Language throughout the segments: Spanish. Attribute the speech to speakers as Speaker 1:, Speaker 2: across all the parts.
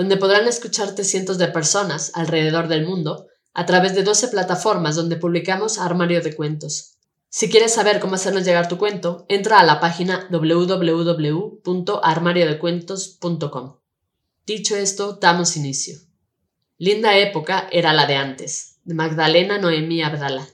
Speaker 1: donde podrán escucharte cientos de personas alrededor del mundo a través de 12 plataformas donde publicamos Armario de Cuentos. Si quieres saber cómo hacernos llegar tu cuento, entra a la página www.armariodecuentos.com. Dicho esto, damos inicio. Linda época era la de antes, de Magdalena Noemí Abdala.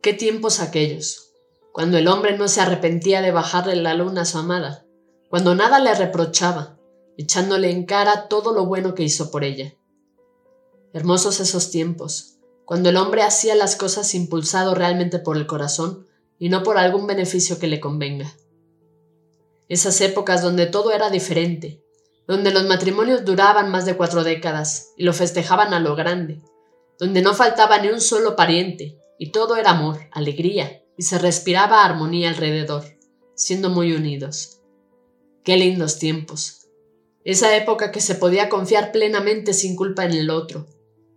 Speaker 1: Qué tiempos aquellos, cuando el hombre no se arrepentía de bajarle la luna a su amada, cuando nada le reprochaba, echándole en cara todo lo bueno que hizo por ella. Hermosos esos tiempos, cuando el hombre hacía las cosas impulsado realmente por el corazón y no por algún beneficio que le convenga. Esas épocas donde todo era diferente, donde los matrimonios duraban más de cuatro décadas y lo festejaban a lo grande, donde no faltaba ni un solo pariente y todo era amor, alegría y se respiraba armonía alrededor, siendo muy unidos. Qué lindos tiempos, esa época que se podía confiar plenamente sin culpa en el otro,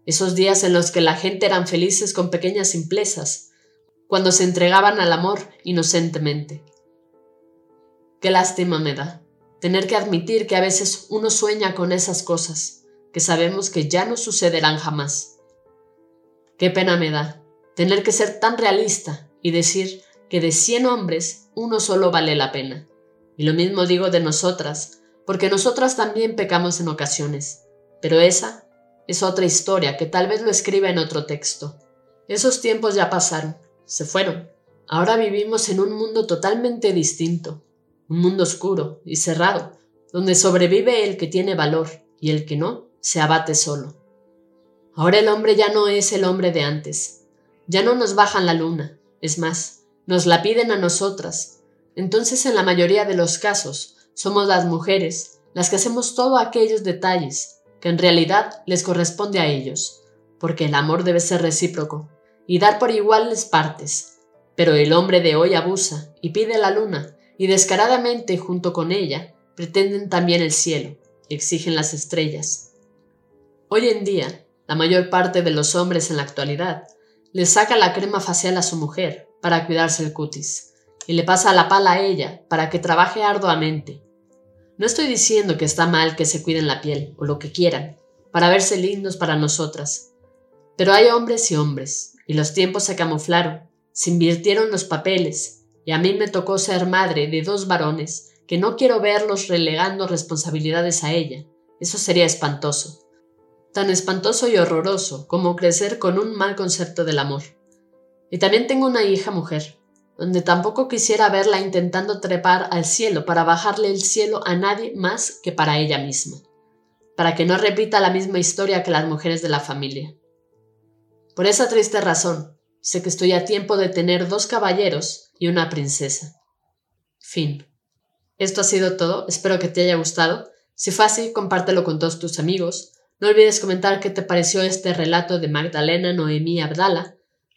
Speaker 1: esos días en los que la gente eran felices con pequeñas simplezas, cuando se entregaban al amor inocentemente. Qué lástima me da tener que admitir que a veces uno sueña con esas cosas, que sabemos que ya no sucederán jamás. Qué pena me da tener que ser tan realista y decir que de cien hombres uno solo vale la pena. Y lo mismo digo de nosotras, porque nosotras también pecamos en ocasiones, pero esa es otra historia que tal vez lo escriba en otro texto. Esos tiempos ya pasaron, se fueron. Ahora vivimos en un mundo totalmente distinto, un mundo oscuro y cerrado, donde sobrevive el que tiene valor y el que no se abate solo. Ahora el hombre ya no es el hombre de antes, ya no nos bajan la luna, es más, nos la piden a nosotras. Entonces en la mayoría de los casos, somos las mujeres las que hacemos todos aquellos detalles que en realidad les corresponde a ellos, porque el amor debe ser recíproco y dar por iguales partes. Pero el hombre de hoy abusa y pide la luna, y descaradamente junto con ella pretenden también el cielo y exigen las estrellas. Hoy en día, la mayor parte de los hombres en la actualidad le saca la crema facial a su mujer para cuidarse el cutis y le pasa la pala a ella para que trabaje arduamente no estoy diciendo que está mal que se cuiden la piel o lo que quieran, para verse lindos para nosotras. Pero hay hombres y hombres, y los tiempos se camuflaron, se invirtieron los papeles, y a mí me tocó ser madre de dos varones que no quiero verlos relegando responsabilidades a ella. Eso sería espantoso. Tan espantoso y horroroso como crecer con un mal concepto del amor. Y también tengo una hija mujer, donde tampoco quisiera verla intentando trepar al cielo para bajarle el cielo a nadie más que para ella misma, para que no repita la misma historia que las mujeres de la familia. Por esa triste razón, sé que estoy a tiempo de tener dos caballeros y una princesa. Fin. Esto ha sido todo, espero que te haya gustado. Si fue así, compártelo con todos tus amigos. No olvides comentar qué te pareció este relato de Magdalena Noemí Abdala